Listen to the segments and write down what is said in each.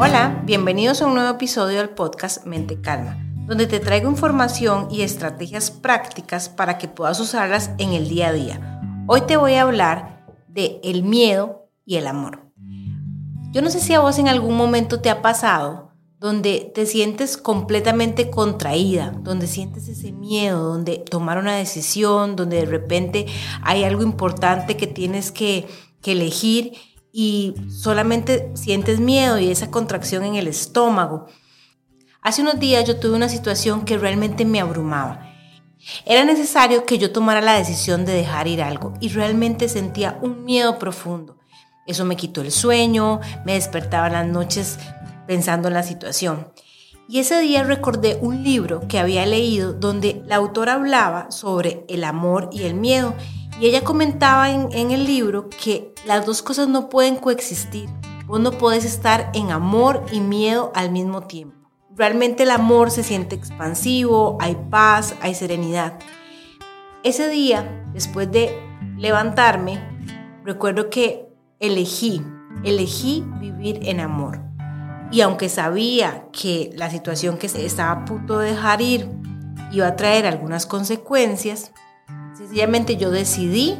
Hola, bienvenidos a un nuevo episodio del podcast Mente Calma, donde te traigo información y estrategias prácticas para que puedas usarlas en el día a día. Hoy te voy a hablar de el miedo y el amor. Yo no sé si a vos en algún momento te ha pasado donde te sientes completamente contraída, donde sientes ese miedo, donde tomar una decisión, donde de repente hay algo importante que tienes que, que elegir y solamente sientes miedo y esa contracción en el estómago. Hace unos días yo tuve una situación que realmente me abrumaba. Era necesario que yo tomara la decisión de dejar ir algo y realmente sentía un miedo profundo. Eso me quitó el sueño, me despertaba las noches pensando en la situación. Y ese día recordé un libro que había leído donde la autora hablaba sobre el amor y el miedo y ella comentaba en, el libro que las dos cosas no pueden coexistir. Vos no puedes estar en amor y miedo al mismo tiempo. Realmente el amor se siente expansivo, hay paz, hay serenidad. Ese día, después de levantarme, recuerdo que elegí, elegí vivir en amor. Y aunque sabía que la situación que estaba a punto de dejar ir iba a traer algunas consecuencias, Sencillamente yo decidí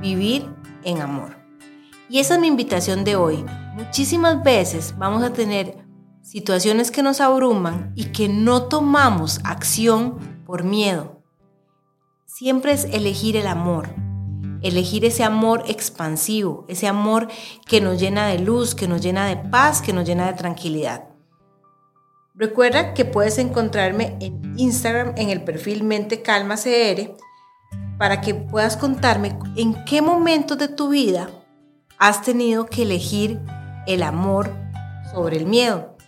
vivir en amor. Y esa es mi invitación de hoy. Muchísimas veces vamos a tener situaciones que nos abruman y que no tomamos acción por miedo. Siempre es elegir el amor, elegir ese amor expansivo, ese amor que nos llena de luz, que nos llena de paz, que nos llena de tranquilidad. Recuerda que puedes encontrarme en Instagram en el perfil Mente Calma CR para que puedas contarme en qué momentos de tu vida has tenido que elegir el amor sobre el miedo.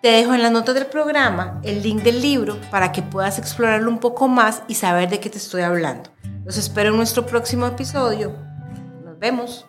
Te dejo en las notas del programa el link del libro para que puedas explorarlo un poco más y saber de qué te estoy hablando. Los espero en nuestro próximo episodio. Nos vemos.